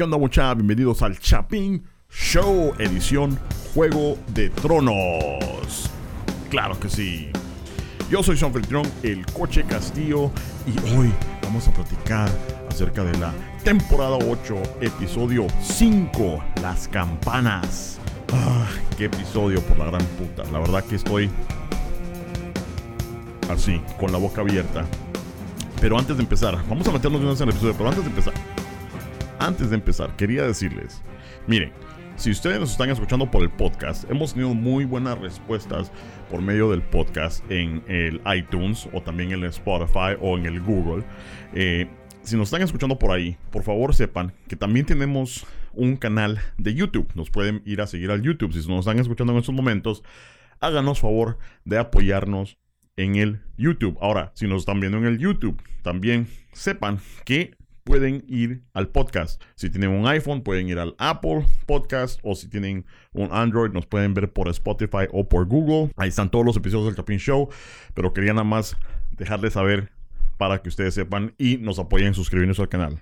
¿Qué onda mucha? Bienvenidos al Chapín Show, edición Juego de Tronos. Claro que sí. Yo soy Sean Feltrón, el Coche Castillo, y hoy vamos a platicar acerca de la temporada 8, episodio 5, Las Campanas. Ah, qué episodio por la gran puta. La verdad que estoy así, con la boca abierta. Pero antes de empezar, vamos a meternos de una vez en el episodio, pero antes de empezar, antes de empezar, quería decirles, miren, si ustedes nos están escuchando por el podcast, hemos tenido muy buenas respuestas por medio del podcast en el iTunes o también en el Spotify o en el Google. Eh, si nos están escuchando por ahí, por favor sepan que también tenemos un canal de YouTube. Nos pueden ir a seguir al YouTube. Si nos están escuchando en estos momentos, háganos favor de apoyarnos en el YouTube. Ahora, si nos están viendo en el YouTube, también sepan que pueden ir al podcast. Si tienen un iPhone, pueden ir al Apple Podcast o si tienen un Android, nos pueden ver por Spotify o por Google. Ahí están todos los episodios del Chapin Show, pero quería nada más dejarles saber para que ustedes sepan y nos apoyen suscribiéndose al canal.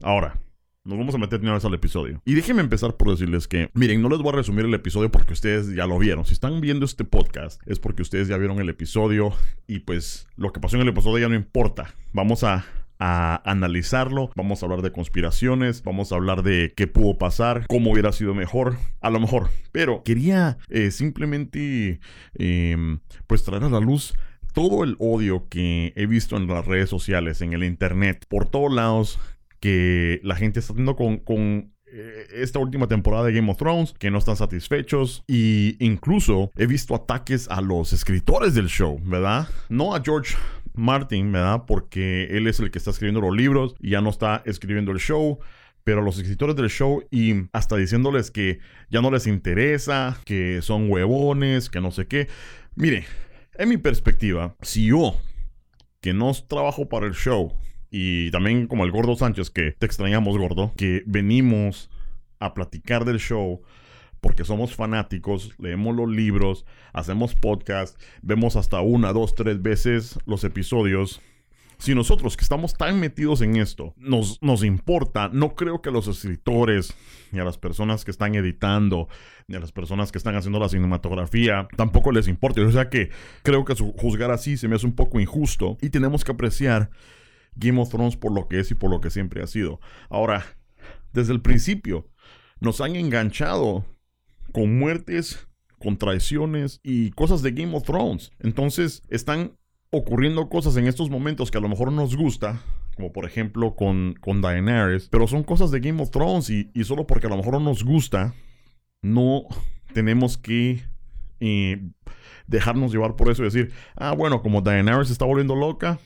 Ahora, nos vamos a meter de una vez al episodio. Y déjenme empezar por decirles que, miren, no les voy a resumir el episodio porque ustedes ya lo vieron. Si están viendo este podcast es porque ustedes ya vieron el episodio y pues lo que pasó en el episodio ya no importa. Vamos a analizarlo, vamos a hablar de conspiraciones, vamos a hablar de qué pudo pasar, cómo hubiera sido mejor, a lo mejor. Pero quería eh, simplemente em, pues traer a la luz todo el odio que he visto en las redes sociales, en el internet, por todos lados, que la gente está teniendo con, eh, esta última temporada de Game of Thrones, que no están satisfechos y incluso he visto ataques a los escritores del show, ¿verdad? No a George Martin, ¿verdad? Porque él es el que está escribiendo los libros y ya no está escribiendo el show. Pero los escritores del show y hasta diciéndoles que ya no les interesa, que son huevones, que no sé qué. Mire, en mi perspectiva, si yo, que no trabajo para el show, y también como el gordo Sánchez, que te extrañamos gordo, que venimos a platicar del show, porque somos fanáticos, leemos los libros, hacemos podcast, vemos hasta una, dos, tres veces los episodios. Si nosotros que estamos tan metidos en esto nos, nos importa, no creo que a los escritores, ni a las personas que están editando, ni a las personas que están haciendo la cinematografía, tampoco les importe. O sea que creo que juzgar así se me hace un poco injusto y tenemos que apreciar Game of Thrones por lo que es y por lo que siempre ha sido. Ahora, desde el principio, nos han enganchado con muertes, con traiciones y cosas de Game of Thrones. Entonces están ocurriendo cosas en estos momentos que a lo mejor nos gusta, como por ejemplo con, con Daenerys, pero son cosas de Game of Thrones y, solo porque a lo mejor no nos gusta, no tenemos que eh, dejarnos llevar por eso y decir, ah, bueno, como Daenerys está volviendo loca,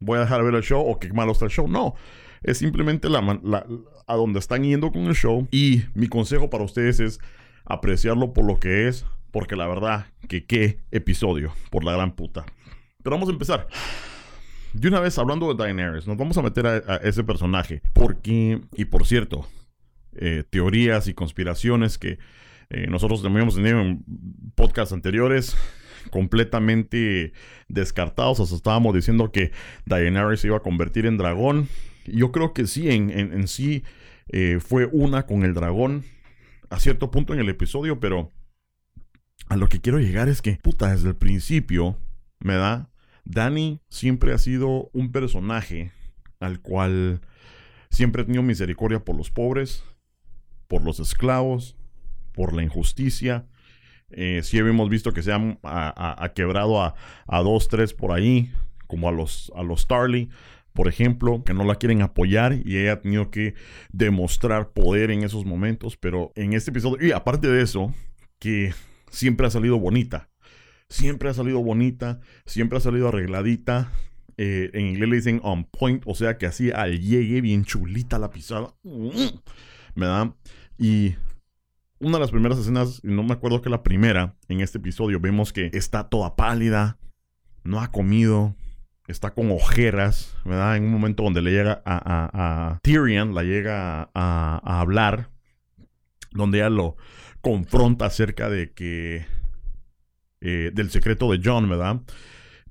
voy a dejar de ver el show o qué malo está el show. No, es simplemente la, a donde están yendo con el show y mi consejo para ustedes es apreciarlo por lo que es, porque la verdad que qué episodio, por la gran puta. Pero vamos a empezar. De una vez hablando de Daenerys, nos vamos a meter a, ese personaje, porque, y por cierto, eh, teorías y conspiraciones que eh, nosotros también hemos tenido en podcasts anteriores, completamente descartados. Hasta estábamos diciendo que Daenerys se iba a convertir en dragón. Yo creo que sí, en, sí eh, fue una con el dragón a cierto punto en el episodio, pero a lo que quiero llegar es que, puta, desde el principio, me da, Danny siempre ha sido un personaje al cual siempre he tenido misericordia por los pobres, por los esclavos, por la injusticia. Eh, sí hemos visto que se ha, quebrado a, a, dos, tres por ahí, como a los, a los Starly por ejemplo, que no la quieren apoyar y ella ha tenido que demostrar poder en esos momentos, pero en este episodio, y aparte de eso, que siempre ha salido bonita, siempre ha salido bonita, siempre ha salido arregladita. Eh, en inglés le dicen on point, o sea que así al llegue bien chulita la pisada. ¿Verdad? Y una de las primeras escenas, no me acuerdo que la primera, en este episodio, vemos que está toda pálida, no ha comido, está con ojeras, ¿verdad? En un momento donde le llega a, Tyrion, la llega a, hablar, donde ella lo confronta acerca de que, eh, del secreto de John, ¿verdad?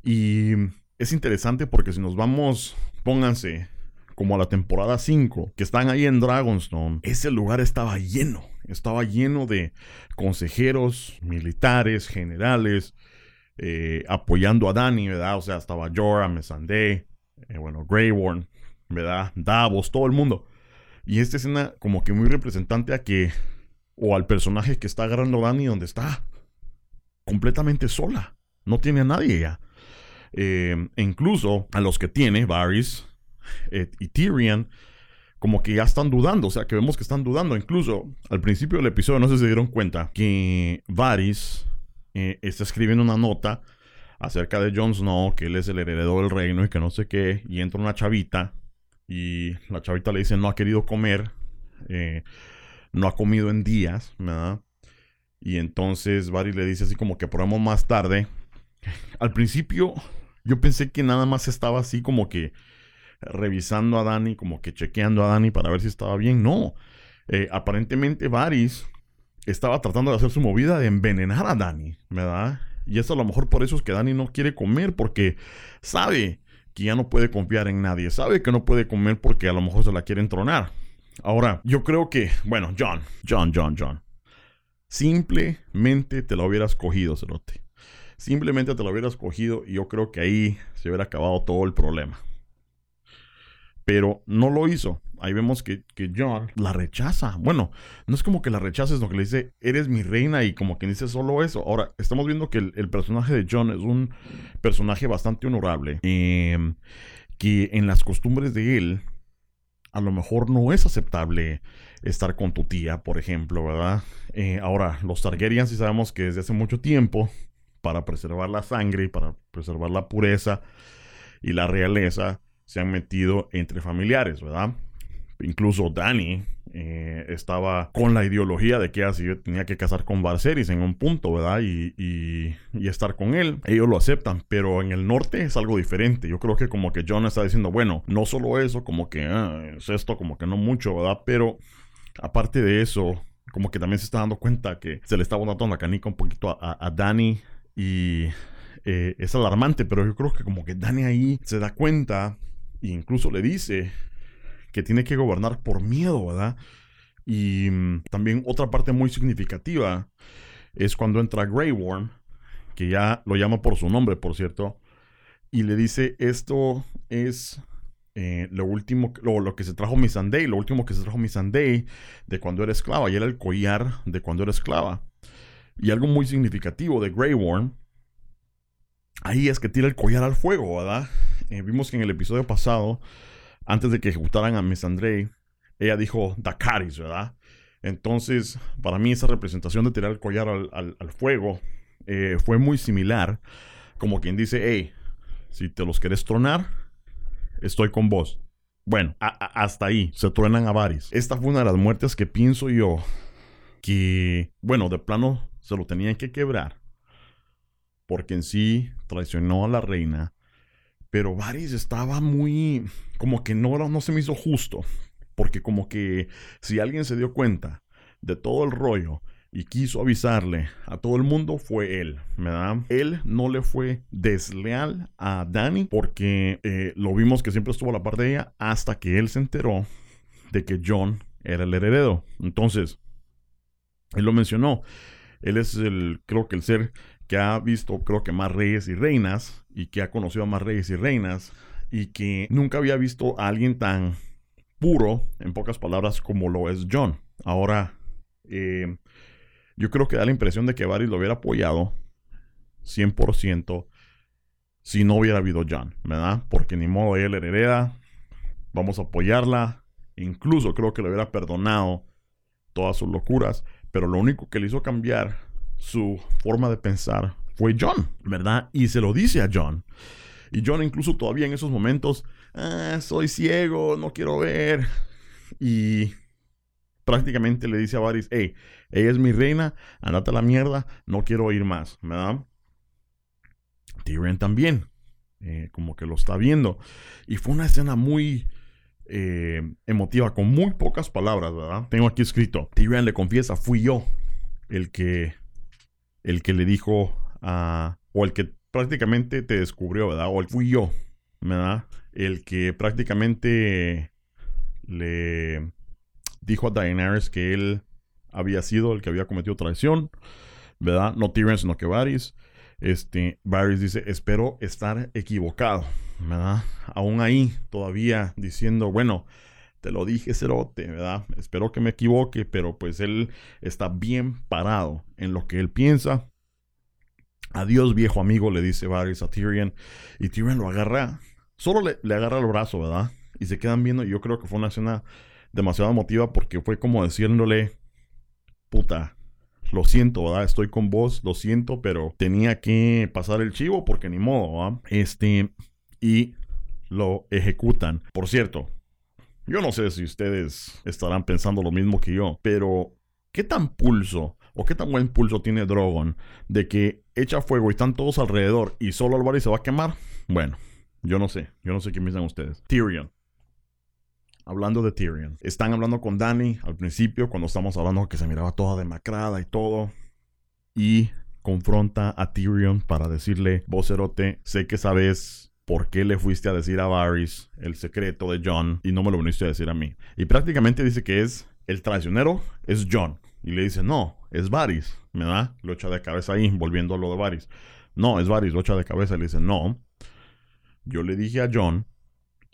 Y es interesante porque si nos vamos, pónganse como a la temporada 5, que están ahí en Dragonstone, ese lugar estaba lleno. Estaba lleno de consejeros, militares, generales, eh, apoyando a Dani, ¿verdad? O sea, estaba Jorah, Missandei, eh, bueno, Grey ¿verdad? Davos, todo el mundo. Y esta escena como que muy representante a que, o al personaje que está agarrando a Dani donde está, completamente sola. No tiene a nadie ya. Eh, e incluso a los que tiene, Varys eh, y Tyrion, como que ya están dudando. O sea, que vemos que están dudando. Incluso al principio del episodio, no sé si se dieron cuenta, que Varys eh, está escribiendo una nota acerca de Jon Snow, que él es el heredero del reino y que no sé qué. Y entra una chavita y la chavita le dice no ha querido comer, no ha comido en días, ¿verdad? Y entonces Varys le dice así como que probamos más tarde. Al principio yo pensé que nada más estaba así como que revisando a Dani, como que chequeando a Dani para ver si estaba bien. No. Eh, aparentemente Varys estaba tratando de hacer su movida de envenenar a Dani, ¿verdad? Y eso a lo mejor por eso es que Dani no quiere comer, porque sabe que ya no puede confiar en nadie. Sabe que no puede comer porque a lo mejor se la quiere entronar. Ahora, yo creo que, bueno, John, John, John, John. Simplemente te lo hubieras cogido, Cerote. Simplemente te lo hubieras cogido y yo creo que ahí se hubiera acabado todo el problema. Pero no lo hizo. Ahí vemos que, John la rechaza. Bueno, no es como que la rechaza, es lo que le dice, eres mi reina y como que dice solo eso. Ahora, estamos viendo que el, personaje de John es un personaje bastante honorable. Em, que en las costumbres de él, a lo mejor no es aceptable estar con tu tía, por ejemplo, ¿verdad? Eh, ahora, los Targaryen sí sabemos que desde hace mucho tiempo, para preservar la sangre y para preservar la pureza y la realeza, se han metido entre familiares, ¿verdad? Incluso Dani eh, estaba con la ideología de que así tenía que casar con Barceris en un punto, ¿verdad? Y, y, estar con él. Ellos lo aceptan, pero en el norte es algo diferente. Yo creo que como que John está diciendo, bueno, no solo eso, como que ah, es esto, como que no mucho, ¿verdad? Pero aparte de eso, como que también se está dando cuenta que se le está botando la canica un poquito a, a, Dani y eh, es alarmante, pero yo creo que como que Dani ahí se da cuenta incluso le dice que tiene que gobernar por miedo, ¿verdad? Y mm, también otra parte muy significativa es cuando entra Grey Worm, que ya lo llama por su nombre, por cierto, y le dice, esto es eh, lo último, lo, lo, que se trajo mi Sunday, lo último que se trajo mi Sunday de cuando era esclava, y era el collar de cuando era esclava. Y algo muy significativo de Grey Worm, ahí es que tira el collar al fuego, ¿verdad? Eh, vimos que en el episodio pasado, antes de que ejecutaran a Miss Andrei, ella dijo Dakaris, ¿verdad? Entonces, para mí esa representación de tirar el collar al, fuego eh, fue muy similar, como quien dice, hey, si te los querés tronar, estoy con vos. Bueno, hasta ahí se truenan a Varys. Esta fue una de las muertes que pienso yo que, bueno, de plano se lo tenían que quebrar. Porque en sí traicionó a la reina. Pero Varys estaba muy. como que no, no se me hizo justo. Porque como que si alguien se dio cuenta de todo el rollo y quiso avisarle a todo el mundo fue él. Él no le fue desleal a Dani porque eh, lo vimos que siempre estuvo a la par de ella hasta que él se enteró de que John era el heredero. Entonces, él lo mencionó. Él es el, creo que el ser que ha visto, creo que más reyes y reinas y que ha conocido a más reyes y reinas y que nunca había visto a alguien tan puro, en pocas palabras, como lo es John. Ahora, eh, yo creo que da la impresión de que Varys lo hubiera apoyado 100% si no hubiera habido John, ¿verdad? Porque ni modo él hereda, vamos a apoyarla, incluso creo que le hubiera perdonado todas sus locuras, pero lo único que le hizo cambiar su forma de pensar fue John, ¿verdad? Y se lo dice a John. Y John incluso todavía en esos momentos, ah, soy ciego, no quiero ver. Y prácticamente le dice a Varys, hey, ella es mi reina, andate a la mierda, no quiero oír más, ¿verdad? Tyrion también, eh, como que lo está viendo. Y fue una escena muy eh, emotiva, con muy pocas palabras, ¿verdad? Tengo aquí escrito, Tyrion le confiesa, fui yo el que, el que le dijo a, o el que prácticamente te descubrió, ¿verdad? O el fui yo, ¿verdad? el que prácticamente le dijo a Daenerys que él había sido el que había cometido traición, ¿verdad? No Tyrion, sino que Varys. Este, Varys dice, espero estar equivocado, ¿verdad? Aún ahí, todavía diciendo, bueno, te lo dije, Cerote, ¿verdad? Espero que me equivoque, pero pues él está bien parado en lo que él piensa. Adiós, viejo amigo, le dice Varys a Tyrion. Y Tyrion lo agarra, solo le, agarra el brazo, ¿verdad? Y se quedan viendo. Y yo creo que fue una escena demasiado emotiva porque fue como diciéndole, puta, lo siento, ¿verdad? Estoy con vos, lo siento, pero tenía que pasar el chivo porque ni modo, ¿verdad? Este, y lo ejecutan. Por cierto, yo no sé si ustedes estarán pensando lo mismo que yo, pero ¿qué tan pulso o qué tan buen pulso tiene Drogon de que echa fuego y están todos alrededor y solo Álvarez se va a quemar? Bueno, yo no sé, yo no sé qué piensan ustedes. Tyrion. Hablando de Tyrion. Están hablando con Danny al principio, cuando estamos hablando que se miraba toda demacrada y todo. Y confronta a Tyrion para decirle, vocerote, sé que sabes ¿por qué le fuiste a decir a Varys el secreto de John y no me lo viniste a decir a mí? Y prácticamente dice que es el traicionero, es John. Y le dice, no, es Varys, me da, lo echa de cabeza ahí, volviendo a lo de Varys. No, es Varys, lo echa de cabeza y le dice, no, yo le dije a John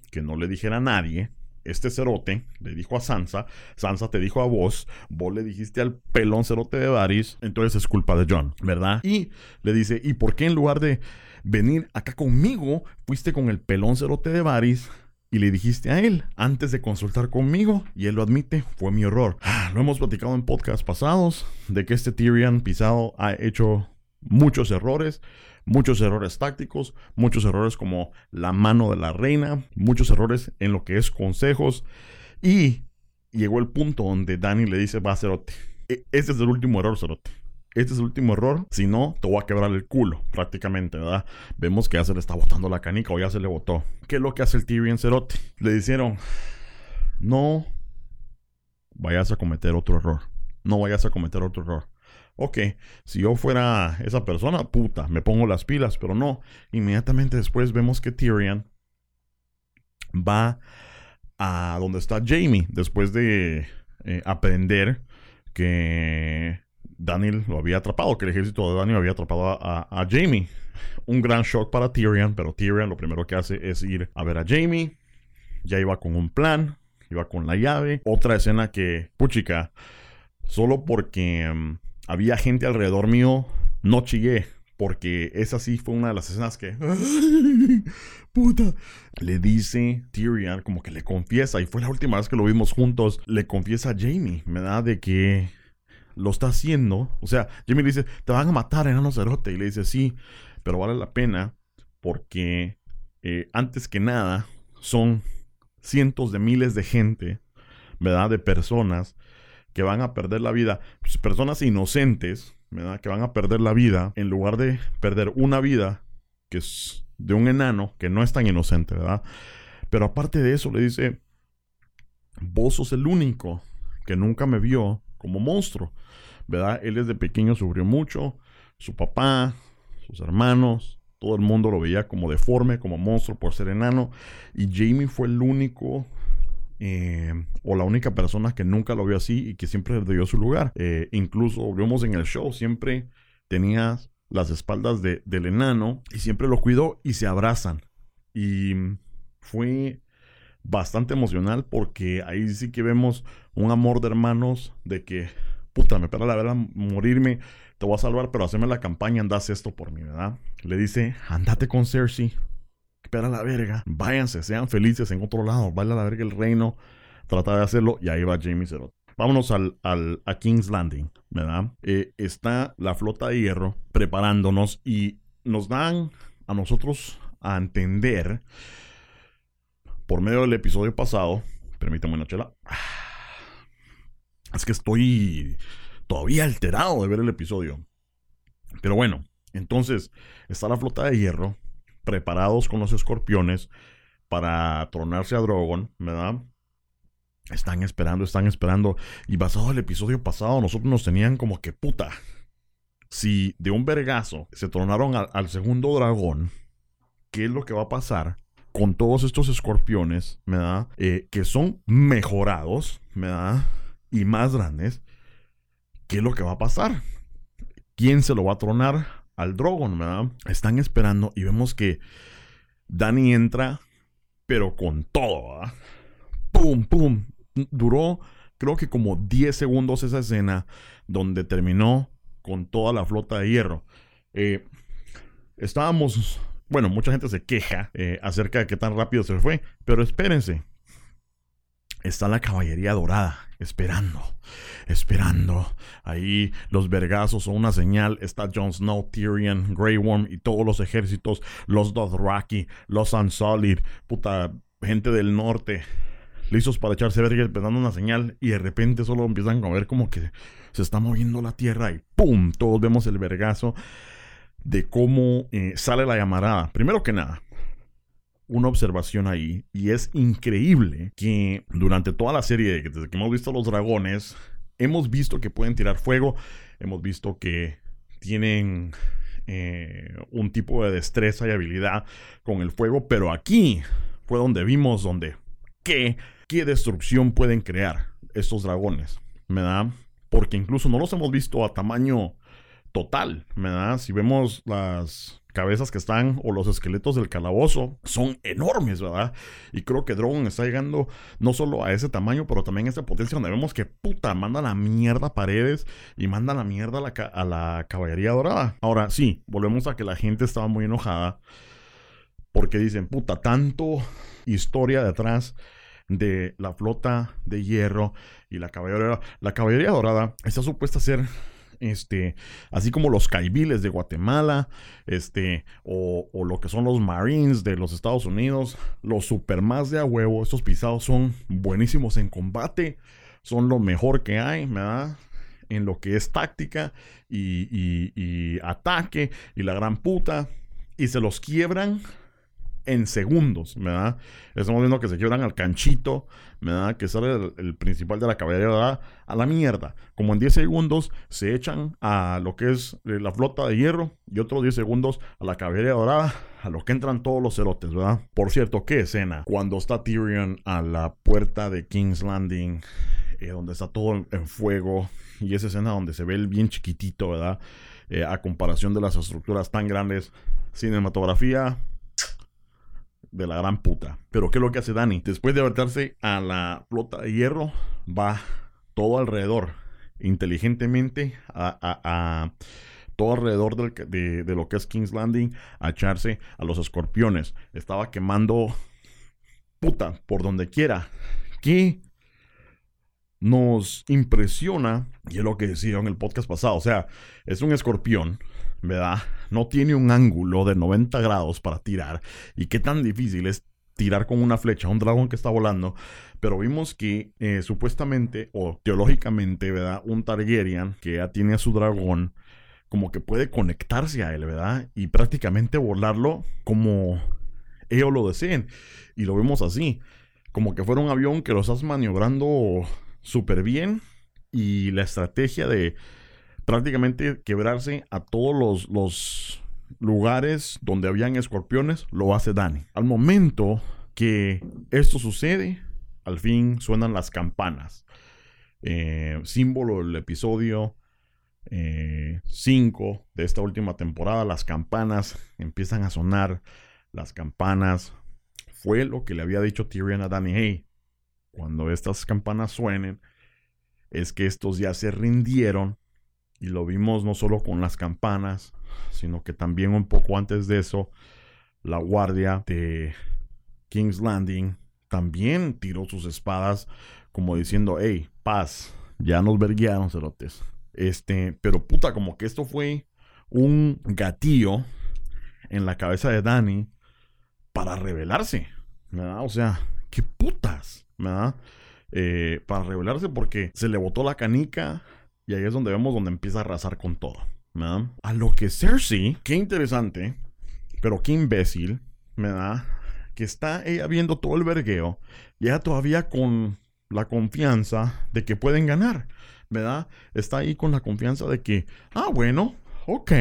que no le dijera a nadie este cerote le dijo a Sansa, Sansa te dijo a vos, vos le dijiste al pelón cerote de Varys, entonces es culpa de John, ¿verdad? Y le dice, ¿y por qué en lugar de venir acá conmigo, fuiste con el pelón cerote de Varys y le dijiste a él antes de consultar conmigo y él lo admite, fue mi error. Ah, lo hemos platicado en podcasts pasados de que este Tyrion pisado ha hecho muchos errores, muchos errores tácticos, muchos errores como la mano de la reina, muchos errores en lo que es consejos y llegó el punto donde Dani le dice, va Cerote, e-, este es el último error Cerote este es el último error, si no, te voy a quebrar el culo, prácticamente, ¿verdad? Vemos que ya se le está botando la canica o ya se le botó. ¿Qué es lo que hace el Tyrion Cerote? Le dijeron, no vayas a cometer otro error. No vayas a cometer otro error. Ok, si yo fuera esa persona, puta, me pongo las pilas, pero no. Inmediatamente después vemos que Tyrion va a donde está Jamie, después de eh, aprender que Daniel lo había atrapado, que el ejército de Daniel había atrapado a, Jamie. Un gran shock para Tyrion, pero Tyrion lo primero que hace es ir a ver a Jamie. Ya iba con un plan, iba con la llave. Otra escena que, puchica, solo porque mm, había gente alrededor mío, no chillé. Porque esa sí fue una de las escenas que. ¡Puta! Le dice Tyrion, como que le confiesa, y fue la última vez que lo vimos juntos. Le confiesa a Jamie, me da de que lo está haciendo. O sea, Jimmy le dice, te van a matar, enano cerote. Y le dice, sí, pero vale la pena porque eh, antes que nada son cientos de miles de gente, ¿verdad? De personas que van a perder la vida. Pues, personas inocentes, ¿verdad? Que van a perder la vida en lugar de perder una vida que es de un enano que no es tan inocente, ¿verdad? Pero aparte de eso le dice, vos sos el único que nunca me vio como monstruo, ¿verdad? Él desde pequeño sufrió mucho, su papá, sus hermanos, todo el mundo lo veía como deforme, como monstruo por ser enano, y Jamie fue el único eh, o la única persona que nunca lo vio así y que siempre dio su lugar. Eh, incluso vimos en el show, siempre tenía las espaldas del enano y siempre lo cuidó y se abrazan. Y fue bastante emocional porque ahí sí que vemos un amor de hermanos de que, puta, me pega la verdad morirme, te voy a salvar, pero haceme la campaña, andas esto por mí, ¿verdad? Le dice, andate con Cersei, espera la verga, váyanse, sean felices en otro lado, vaya a la verga el reino, trata de hacerlo y ahí va Jamie Cerot. Vámonos al, a King's Landing, ¿verdad? Eh, está la flota de hierro preparándonos y nos dan a nosotros a entender por medio del episodio pasado, permítame una chela. Es que estoy todavía alterado de ver el episodio. Pero bueno, entonces está la flota de hierro, preparados con los escorpiones para tronarse a Drogon, ¿verdad? Están esperando, están esperando. Y basado en el episodio pasado, nosotros nos tenían como que puta. Si de un vergazo se tronaron al segundo dragón, ¿qué es lo que va a pasar con todos estos escorpiones, ¿verdad? Eh, que son mejorados, ¿verdad? Y más grandes. ¿Qué es lo que va a pasar? ¿Quién se lo va a tronar al Drogon, ¿verdad? Están esperando y vemos que Dani entra, pero con todo, ¿verdad? ¡Pum, pum! Duró, creo que como 10 segundos esa escena donde terminó con toda la flota de hierro. Eh, estábamos, bueno, mucha gente se queja eh, acerca de qué tan rápido se fue, pero espérense. Está la caballería dorada, esperando, esperando. Ahí los vergazos son una señal. Está Jon Snow, Tyrion, Grey Worm y todos los ejércitos. Los Dothraki, los Unsullied, puta, gente del norte. Listos para echarse verga, esperando una señal. Y de repente solo empiezan a ver como que se está moviendo la tierra y ¡pum! Todos vemos el vergazo de cómo eh, sale la llamarada. Primero que nada, una observación ahí y es increíble que durante toda la serie, desde que hemos visto los dragones, hemos visto que pueden tirar fuego, hemos visto que tienen eh, un tipo de destreza y habilidad con el fuego, pero aquí fue donde vimos donde qué, qué destrucción pueden crear estos dragones, ¿verdad? porque incluso no los hemos visto a tamaño total, ¿verdad? Si vemos las cabezas que están o los esqueletos del calabozo son enormes, ¿verdad? Y creo que Drogon está llegando no solo a ese tamaño, pero también a esa potencia donde vemos que puta, manda la mierda paredes y manda la mierda a la, a la caballería dorada. Ahora sí, volvemos a que la gente estaba muy enojada porque dicen, puta, tanto historia detrás de la flota de hierro y la caballería, la caballería dorada está supuesta a ser este, así como los caibiles de Guatemala, este, o, lo que son los Marines de los Estados Unidos, los super más de a huevo, estos pisados son buenísimos en combate, son lo mejor que hay. En lo que es táctica y ataque y la gran puta, y se los quiebran en segundos, ¿verdad? Estamos viendo que se quiebran al canchito, ¿verdad? Que sale el, principal de la caballería a la mierda. Como en 10 segundos se echan a lo que es eh, la flota de hierro y otros 10 segundos a la caballería dorada, a lo que entran todos los cerotes, ¿verdad? Por cierto, qué escena. Cuando está Tyrion a la puerta de King's Landing, eh, donde está todo en, fuego, y esa escena donde se ve el bien chiquitito, ¿verdad? Eh, a comparación de las estructuras tan grandes. Cinematografía de la gran puta. Pero ¿qué es lo que hace Dani? Después de aventarse a la flota de hierro, va todo alrededor, inteligentemente, a, todo alrededor de, de, lo que es King's Landing, a echarse a los escorpiones. Estaba quemando puta por donde quiera. ¿Qué nos impresiona? Y es lo que decía en el podcast pasado. O sea, es un escorpión ¿verdad? No tiene un ángulo de 90 grados para tirar. Y qué tan difícil es tirar con una flecha a un dragón que está volando. Pero vimos que eh, supuestamente o teológicamente, ¿verdad? Un Targaryen que ya tiene a su dragón, como que puede conectarse a él, ¿verdad? Y prácticamente volarlo como ellos lo deseen. Y lo vemos así. Como que fuera un avión que lo estás maniobrando súper bien. Y la estrategia de prácticamente quebrarse a todos los, lugares donde habían escorpiones, lo hace Dani. Al momento que esto sucede, al fin suenan las campanas. Eh, símbolo del episodio 5 eh, de esta última temporada, las campanas empiezan a sonar. Las campanas fue lo que le había dicho Tyrion a Dani. Hey, cuando estas campanas suenen, es que estos ya se rindieron y lo vimos no solo con las campanas, sino que también un poco antes de eso, la guardia de King's Landing también tiró sus espadas como diciendo, hey, paz, ya nos verguearon cerotes. Este, pero puta, como que esto fue un gatillo en la cabeza de Danny para rebelarse, ¿verdad? O sea, qué putas, ¿verdad? Eh, para rebelarse porque se le botó la canica y ahí es donde vemos donde empieza a arrasar con todo. ¿verdad? A lo que Cersei, qué interesante, pero qué imbécil, ¿verdad? Que está ella viendo todo el vergueo y ella todavía con la confianza de que pueden ganar, ¿verdad? Está ahí con la confianza de que, ah, bueno, ok,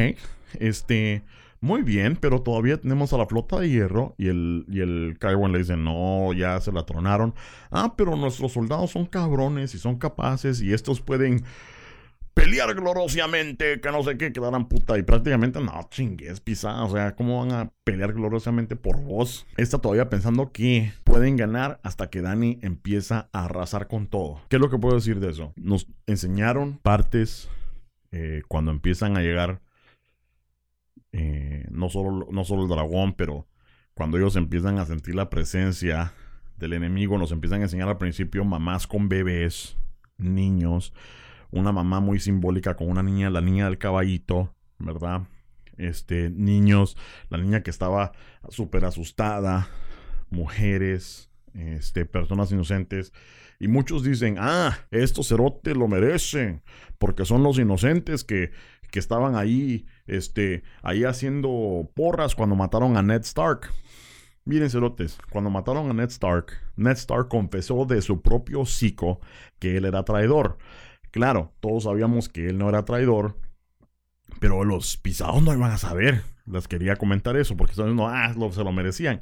este, Muy bien, pero todavía tenemos a la flota de hierro y el, y el Kywan le dice, no, ya se la tronaron. Ah, pero nuestros soldados son cabrones y son capaces y estos pueden pelear gloriosamente, que no sé qué, quedarán puta. Y prácticamente, no, chingues, pisada. O sea, ¿cómo van a pelear gloriosamente por vos? Está todavía pensando que pueden ganar hasta que Dani empieza a arrasar con todo. ¿Qué es lo que puedo decir de eso? Nos enseñaron partes eh, cuando empiezan a llegar eh, no, solo, no solo el dragón, pero cuando ellos empiezan a sentir la presencia del enemigo, nos empiezan a enseñar al principio mamás con bebés, niños, una mamá muy simbólica con una niña, la niña del caballito, ¿verdad? Este, niños, la niña que estaba súper asustada, mujeres, este, personas inocentes. Y muchos dicen, ah, estos cerotes lo merecen, porque son los inocentes que que estaban ahí, este, ahí haciendo porras cuando mataron a Ned Stark. Miren, cerotes, cuando mataron a Ned Stark, Ned Stark confesó de su propio psico que él era traidor. Claro, todos sabíamos que él no era traidor, pero los pisados no iban a saber. Les quería comentar eso, porque no, ah, se lo merecían.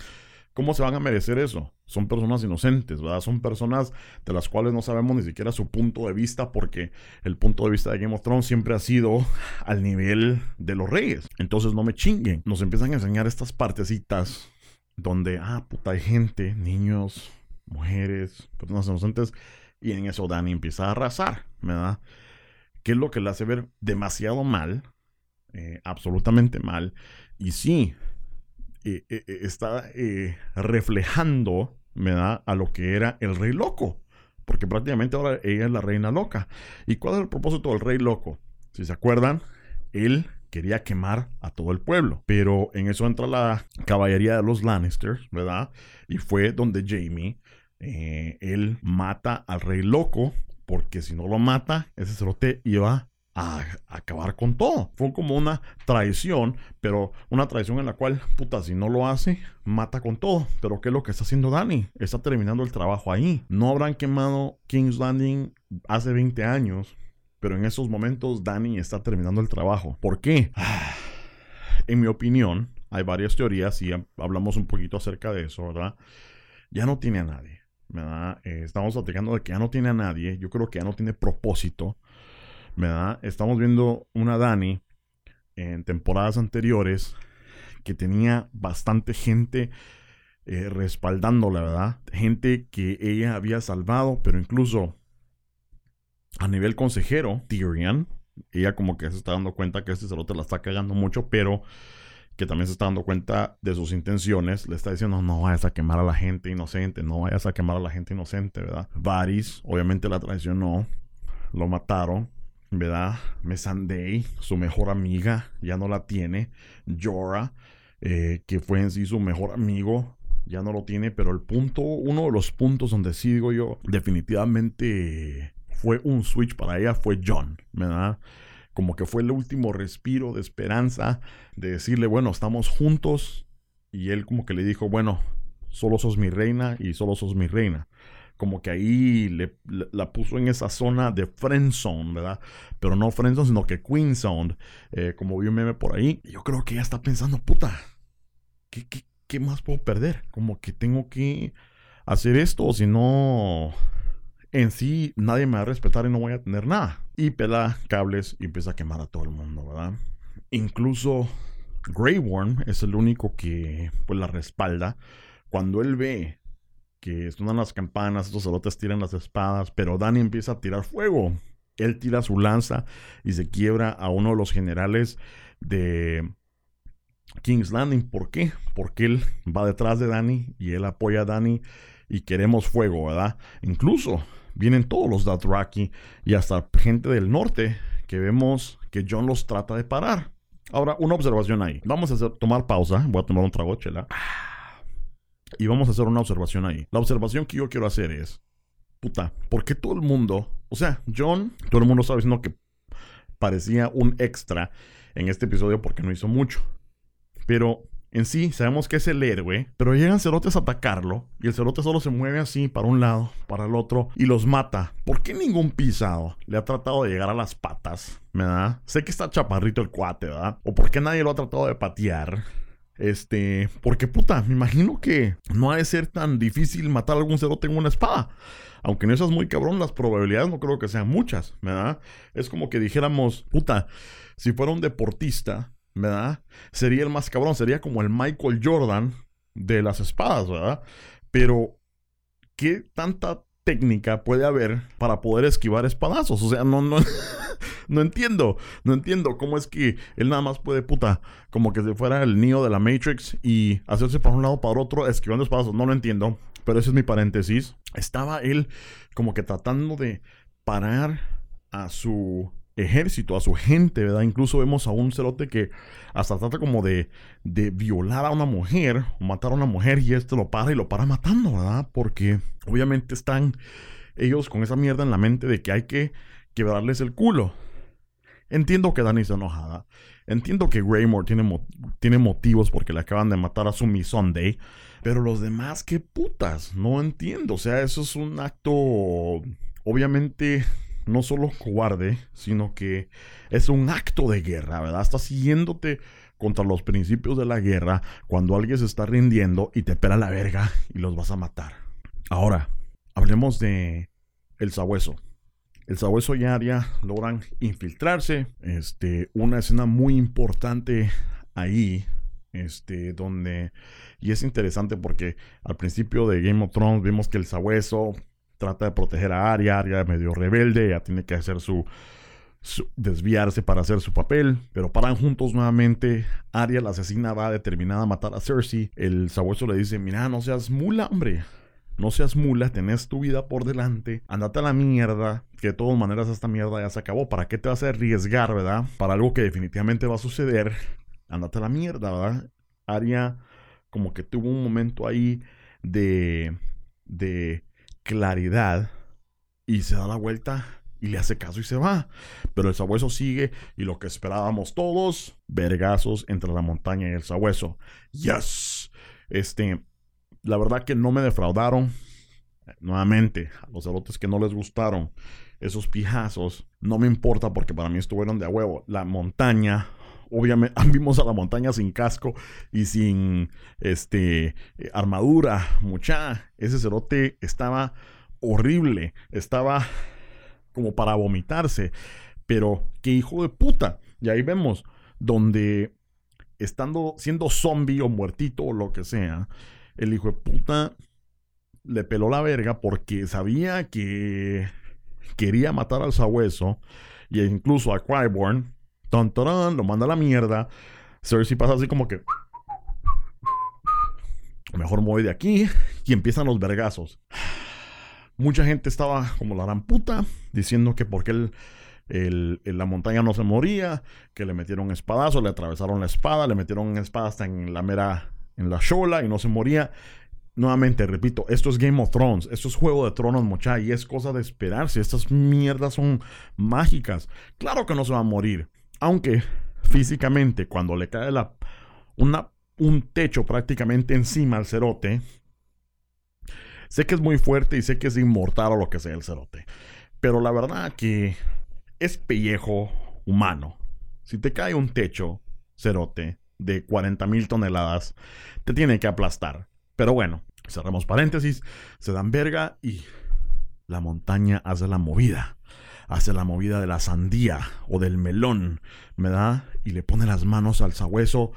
¿Cómo se van a merecer eso? Son personas inocentes, ¿verdad? Son personas de las cuales no sabemos ni siquiera su punto de vista porque el punto de vista de Game of Thrones siempre ha sido al nivel de los reyes. Entonces no me chinguen. Nos empiezan a enseñar estas partecitas donde, ah, puta, hay gente, niños, mujeres, personas inocentes. Y en eso Dani empieza a arrasar, ¿verdad? ¿Qué es lo que le hace ver demasiado mal? Eh, absolutamente mal. Y sí, eh, eh, está reflejando da a lo que era el rey loco. Porque prácticamente ahora ella es la reina loca. ¿Y cuál es el propósito del rey loco? Si se acuerdan, él quería quemar a todo el pueblo. Pero en eso entra la caballería de los Lannisters, ¿verdad? Y fue donde Jamie, él mata al rey loco, porque si no lo mata, ese cerote iba a, acabar con todo. Fue como una traición, pero una traición en la cual, puta, si no lo hace, mata con todo. Pero ¿qué es lo que está haciendo Dani? Está terminando el trabajo ahí. No habrán quemado King's Landing hace 20 años, pero en esos momentos Dani está terminando el trabajo. ¿Por qué? En mi opinión, hay varias teorías y hablamos un poquito acerca de eso, ¿verdad? Ya no tiene a nadie. ¿Verdad? Eh, estamos platicando de que ya no tiene a nadie. Yo creo que ya no tiene propósito. Estamos viendo una Dani en temporadas anteriores que tenía bastante gente eh, respaldándola, ¿verdad? Gente que ella había salvado, pero incluso a nivel consejero, Tyrion, ella como que se está dando cuenta que este cerote la está cagando mucho, pero que también se está dando cuenta de sus intenciones, le está diciendo, no vayas a quemar a la gente inocente, no vayas a quemar a la gente inocente, ¿verdad? Varys, obviamente la traicionó, lo mataron, ¿verdad? Missandei, su mejor amiga, ya no la tiene. Jorah, eh, que fue en sí su mejor amigo, ya no lo tiene. Pero el punto, uno de los puntos donde sí digo yo, definitivamente fue un switch para ella, fue John, ¿verdad? Como que fue el último respiro de esperanza, de decirle, bueno, estamos juntos. Y él como que le dijo, bueno, solo sos mi reina y solo sos mi reina como que ahí le, la puso en esa zona de friendzone, ¿verdad? Pero no friendzone, sino que queenzone, eh, como vi un meme por ahí. yo creo que ella está pensando, puta, ¿qué, qué, más puedo perder? Como que tengo que hacer esto, o si no, en sí nadie me va a respetar y no voy a tener nada. Y pela cables y empieza a quemar a todo el mundo, ¿verdad? Incluso Grey Worm es el único que pues la respalda. Cuando él ve que suenan las campanas, estos cerotes tiran las espadas, pero Dani empieza a tirar fuego. Él tira su lanza y se quiebra a uno de los generales de King's Landing. ¿Por qué? Porque él va detrás de Dani y él apoya a Dani y queremos fuego, ¿verdad? Incluso vienen todos los Dothraki y hasta gente del norte que vemos que John los trata de parar. Ahora, una observación ahí. Vamos a tomar pausa. Voy a tomar un trago, chela. Y vamos a hacer una observación ahí. La observación que yo quiero hacer es, puta, ¿por qué todo el mundo, o sea, John, todo el mundo está diciendo que parecía un extra en este episodio porque no hizo mucho. Pero en sí sabemos que es el héroe, pero llegan cerotes a atacarlo y el cerote solo se mueve así para un lado, para el otro y los mata. ¿Por qué ningún pisado le ha tratado de llegar a las patas? ¿Verdad? Sé que está chaparrito el cuate, ¿verdad? ¿O por qué nadie lo ha tratado de patear? Este, porque puta, me imagino que no ha de ser tan difícil matar a algún cerote en una espada. Aunque eso es muy cabrón, las probabilidades no creo que sean muchas, ¿verdad? Es como que dijéramos, puta, si fuera un deportista, ¿verdad? Sería el más cabrón, sería como el Michael Jordan de las espadas, ¿verdad? Pero, ¿qué tanta técnica puede haber para poder esquivar espadazos? O sea, no, no, no entiendo, no entiendo cómo es que él nada más puede, puta, como que si fuera el niño de la Matrix y hacerse para un lado, para otro, esquivando espadazos, no lo entiendo, pero ese es mi paréntesis. Estaba él como que tratando de parar a su ejército, a su gente, ¿verdad? Incluso vemos a un cerote que hasta trata como de, de violar a una mujer o matar a una mujer y este lo para y lo para matando, ¿verdad? Porque obviamente están ellos con esa mierda en la mente de que hay que quebrarles el culo. Entiendo que Dani está enojada. Entiendo que Greymore tiene, tiene motivos porque le acaban de matar a su Miss Sunday. Pero los demás, qué putas. No entiendo. O sea, eso es un acto obviamente no solo cobarde, sino que es un acto de guerra, ¿verdad? Estás siguiéndote contra los principios de la guerra cuando alguien se está rindiendo y te pela la verga y los vas a matar. Ahora, hablemos de el sabueso. El sabueso y Aria logran infiltrarse. Este, una escena muy importante ahí este, donde, y es interesante porque al principio de Game of Thrones vimos que el sabueso trata de proteger a Arya, Arya medio rebelde, ya tiene que hacer su, desviarse para hacer su papel, pero paran juntos nuevamente. Arya, la asesina, va determinada a matar a Cersei. El sabueso le dice, mira, no seas mula, hombre. No seas mula, tenés tu vida por delante. Andate a la mierda, que de todas maneras esta mierda ya se acabó. ¿Para qué te vas a arriesgar, verdad? Para algo que definitivamente va a suceder. Andate a la mierda, ¿verdad? Arya como que tuvo un momento ahí de... de claridad y se da la vuelta y le hace caso y se va. Pero el sabueso sigue y lo que esperábamos todos, vergazos entre la montaña y el sabueso. Yes. Este, la verdad que no me defraudaron. Nuevamente, a los cerotes que no les gustaron esos pijazos, no me importa porque para mí estuvieron de a huevo. La montaña obviamente vimos a la montaña sin casco y sin este armadura, mucha. Ese cerote estaba horrible, estaba como para vomitarse, pero qué hijo de puta. Y ahí vemos donde estando siendo zombie o muertito o lo que sea, el hijo de puta le peló la verga porque sabía que quería matar al sabueso e incluso a Qyburn Ton, lo manda a la mierda. Cersei pasa así como que. Mejor me voy de aquí. Y empiezan los vergazos. Mucha gente estaba como la gran puta, diciendo que porque el, la montaña no se moría, que le metieron espadazo, le atravesaron la espada, le metieron espada hasta en la mera, en la shola y no se moría. Nuevamente, repito, esto es Game of Thrones, esto es Juego de Tronos, mucha, y es cosa de esperarse. Estas mierdas son mágicas. Claro que no se va a morir. Aunque físicamente, cuando le cae una, un techo prácticamente encima al cerote, sé que es muy fuerte y sé que es inmortal o lo que sea el cerote. Pero la verdad que es pellejo humano. Si te cae un techo, cerote, de 40 mil toneladas, te tiene que aplastar. Pero bueno, cerramos paréntesis, se dan verga y la montaña hace la movida hace la movida de la sandía o del melón, ¿verdad? Y le pone las manos al sabueso,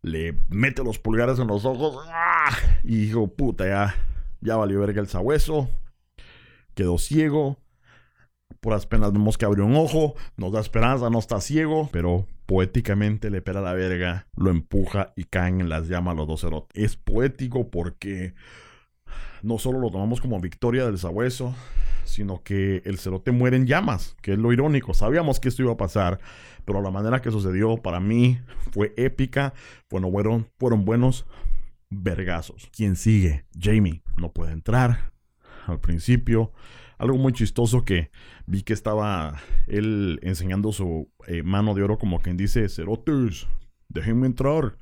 le mete los pulgares en los ojos, ¡ah! y hijo puta, ya, ya valió verga el sabueso, quedó ciego, por las penas vemos que abrió un ojo, nos da esperanza, no está ciego, pero poéticamente le pela la verga, lo empuja y caen en las llamas los dos cerotes. Es poético porque no solo lo tomamos como victoria del sabueso, sino que el cerote muere en llamas, que es lo irónico. Sabíamos que esto iba a pasar, pero la manera que sucedió para mí fue épica. Bueno, fueron, fueron buenos vergazos. ¿Quién sigue? Jamie no puede entrar al principio. Algo muy chistoso que vi que estaba él enseñando su eh, mano de oro como quien dice, cerotes, déjenme entrar.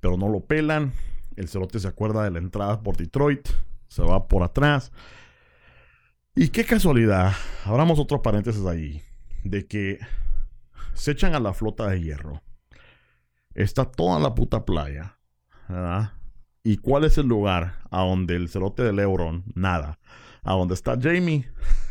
pero no lo pelan. El cerote se acuerda de la entrada por Detroit, se va por atrás. Y qué casualidad, abramos otro paréntesis ahí, de que se echan a la flota de hierro. Está toda la puta playa, ¿verdad? ¿Y cuál es el lugar a donde el cerote del Euron? Nada. ¿A dónde está Jamie?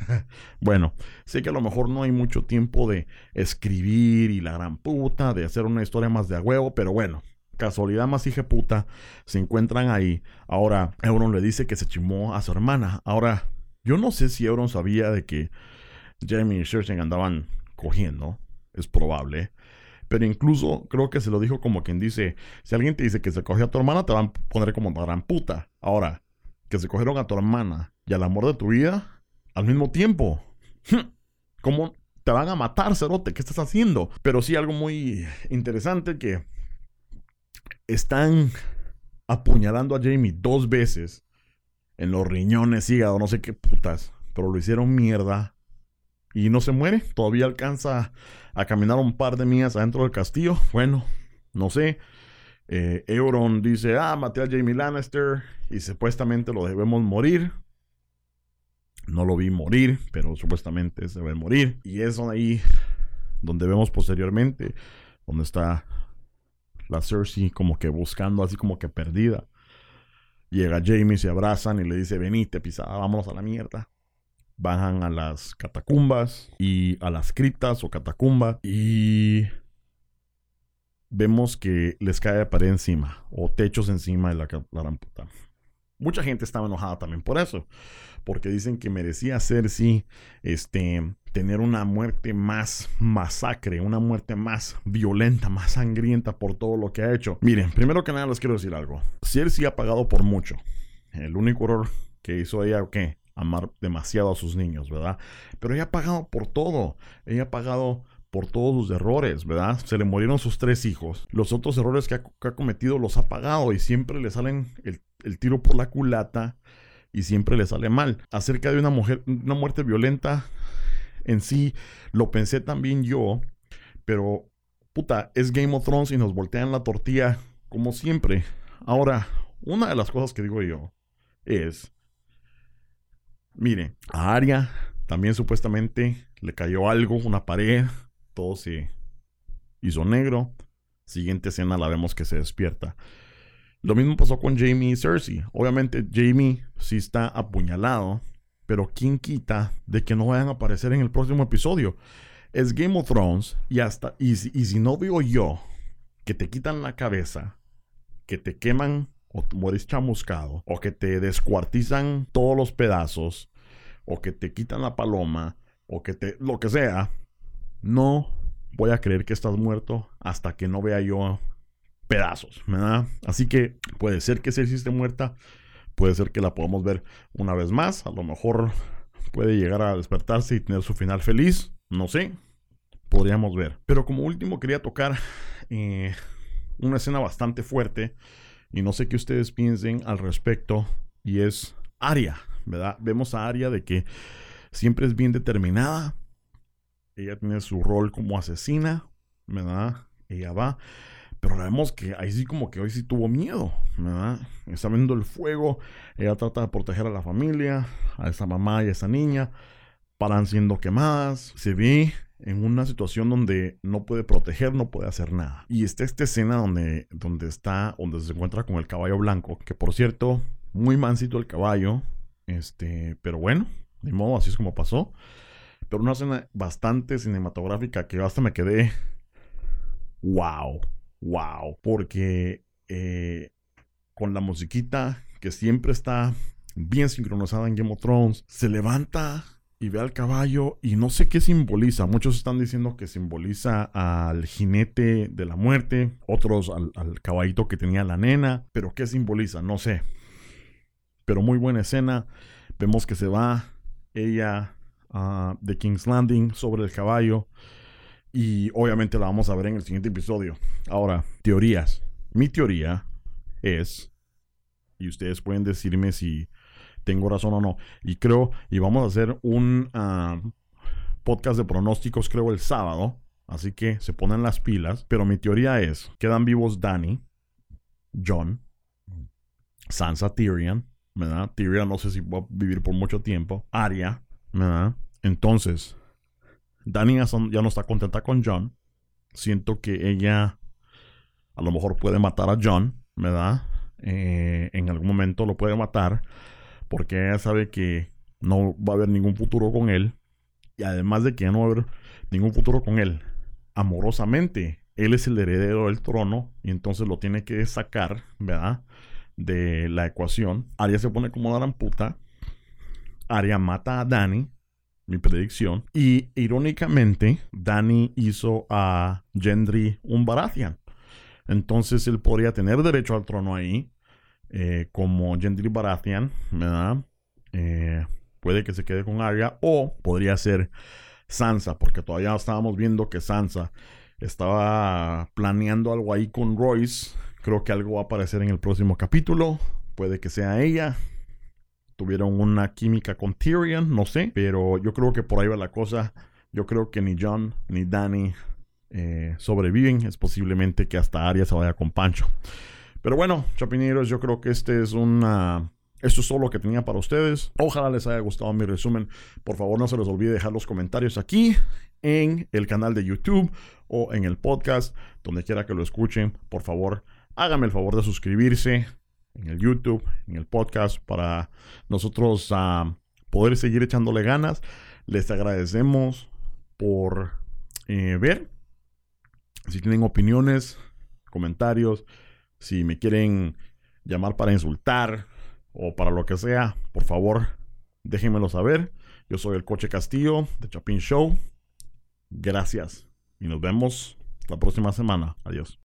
bueno, sé que a lo mejor no hay mucho tiempo de escribir y la gran puta, de hacer una historia más de a huevo, pero bueno, casualidad más hija puta, se encuentran ahí. Ahora, Euron le dice que se chimó a su hermana. Ahora, yo no sé si Euron sabía de que Jamie y Cersei andaban cogiendo. Es probable. Pero incluso creo que se lo dijo como quien dice, si alguien te dice que se cogió a tu hermana, te van a poner como gran puta. Ahora, que se cogieron a tu hermana y al amor de tu vida al mismo tiempo. ¿Cómo te van a matar, cerote? ¿Qué estás haciendo? Pero sí algo muy interesante que están apuñalando a Jamie dos veces en los riñones, hígado, no sé qué putas, pero lo hicieron mierda y no se muere. Todavía alcanza a caminar un par de millas adentro del castillo. Bueno, no sé. Eh, Euron dice, ah, maté a Jamie Lannister y supuestamente lo debemos morir. No lo vi morir, pero supuestamente se debe morir. Y es ahí donde vemos posteriormente, donde está la Cersei como que buscando, así como que perdida. Llega Jamie, se abrazan y le dice, venite, pisada, vámonos a la mierda bajan a las catacumbas y a las criptas o catacumbas y vemos que les cae pared encima o techos encima de la, la puta. Mucha gente estaba enojada también por eso, porque dicen que merecía Cersei este, tener una muerte más masacre, una muerte más violenta, más sangrienta por todo lo que ha hecho. Miren, primero que nada les quiero decir algo. Cersei ha pagado por mucho. El único error que hizo ella, ¿qué? amar demasiado a sus niños, ¿verdad? Pero ella ha pagado por todo. Ella ha pagado por todos sus errores, ¿verdad? Se le murieron sus tres hijos. Los otros errores que ha, cometido los ha pagado y siempre le salen el, el, tiro por la culata y siempre le sale mal. Acerca de una mujer, una muerte violenta en sí, lo pensé también yo, pero puta, es Game of Thrones y nos voltean la tortilla como siempre. Ahora, una de las cosas que digo yo es Mire, a Aria también supuestamente le cayó algo, una pared, todo se hizo negro. Siguiente escena la vemos que se despierta. Lo mismo pasó con Jamie y Cersei. Obviamente Jamie sí está apuñalado, pero ¿quién quita de que no vayan a aparecer en el próximo episodio? Es Game of Thrones y hasta y, y si no veo yo que te quitan la cabeza, que te queman o mueres chamuscado, o que te descuartizan todos los pedazos, o que te quitan la paloma, o que te. lo que sea, no voy a creer que estás muerto hasta que no vea yo pedazos, ¿verdad? Así que puede ser que Cersei esté muerta, puede ser que la podamos ver una vez más, a lo mejor puede llegar a despertarse y tener su final feliz, no sé, podríamos ver. Pero como último quería tocar eh, una escena bastante fuerte y no sé qué ustedes piensen al respecto. Y es Aria, ¿verdad? Vemos a Aria de que siempre es bien determinada. Ella tiene su rol como asesina, ¿verdad? Ella va. Pero vemos que ahí sí como que hoy sí tuvo miedo, ¿verdad? Está viendo el fuego. Ella trata de proteger a la familia, a esa mamá y a esa niña. Paran siendo quemadas. Se ve en una situación donde no puede proteger, no puede hacer nada. Y está esta escena donde, donde está, donde se encuentra con el caballo blanco, que por cierto, muy mansito el caballo, este, pero bueno, de modo, así es como pasó. Pero una escena bastante cinematográfica que hasta me quedé, wow, wow, porque eh, con la musiquita que siempre está bien sincronizada en Game of Thrones, se levanta y ve al caballo y no sé qué simboliza. Muchos están diciendo que simboliza al jinete de la muerte, otros al, caballito que tenía la nena, pero qué simboliza, no sé. Pero muy buena escena. Vemos que se va ella uh, de King's Landing sobre el caballo y obviamente la vamos a ver en el siguiente episodio. Ahora, teorías. Mi teoría es, y ustedes pueden decirme si tengo razón o no. Y creo, y vamos a hacer un ah, podcast de pronósticos, creo, el sábado. Así que se ponen las pilas. Pero mi teoría es, quedan vivos Dani, John, Sansa Tyrion, ¿verdad? Tyrion no sé si va a vivir por mucho tiempo, Arya, ¿verdad? Entonces, Dani ya no está contenta con John. Siento que ella a lo mejor puede matar a John, ¿verdad? Eh, en algún momento lo puede matar porque ella sabe que no va a haber ningún futuro con él. Y además de que ya no va a haber ningún futuro con él, amorosamente, él es el heredero del trono y entonces lo tiene que sacar, ¿verdad? De la ecuación. Arya se pone como una puta. Arya mata a Dani, mi predicción. Y irónicamente, Dani hizo a Gendry un Baratheon. Entonces él podría tener derecho al trono ahí, eh, como Gendry Baratheon, ¿verdad? Eh, puede que se quede con Arya o podría ser Sansa, porque todavía estábamos viendo que Sansa estaba planeando algo ahí con Royce. Creo que algo va a aparecer en el próximo capítulo. Puede que sea ella. Tuvieron una química con Tyrion, no sé. Pero yo creo que por ahí va la cosa. Yo creo que ni John ni Danny eh, sobreviven. Es posiblemente que hasta Arya se vaya con Pancho. Pero bueno, chapineros, yo creo que este es una esto es todo lo que tenía para ustedes. Ojalá les haya gustado mi resumen. Por favor, no se les olvide dejar los comentarios aquí en el canal de YouTube o en el podcast, donde quiera que lo escuchen. Por favor, háganme el favor de suscribirse en el YouTube, en el podcast, para nosotros ah, poder seguir echándole ganas. Les agradecemos por eh, ver. Si tienen opiniones, comentarios, si me quieren llamar para insultar, o para lo que sea, por favor, déjenmelo saber. Yo soy el Coche Castillo de Chapin Show. Gracias y nos vemos la próxima semana. Adiós.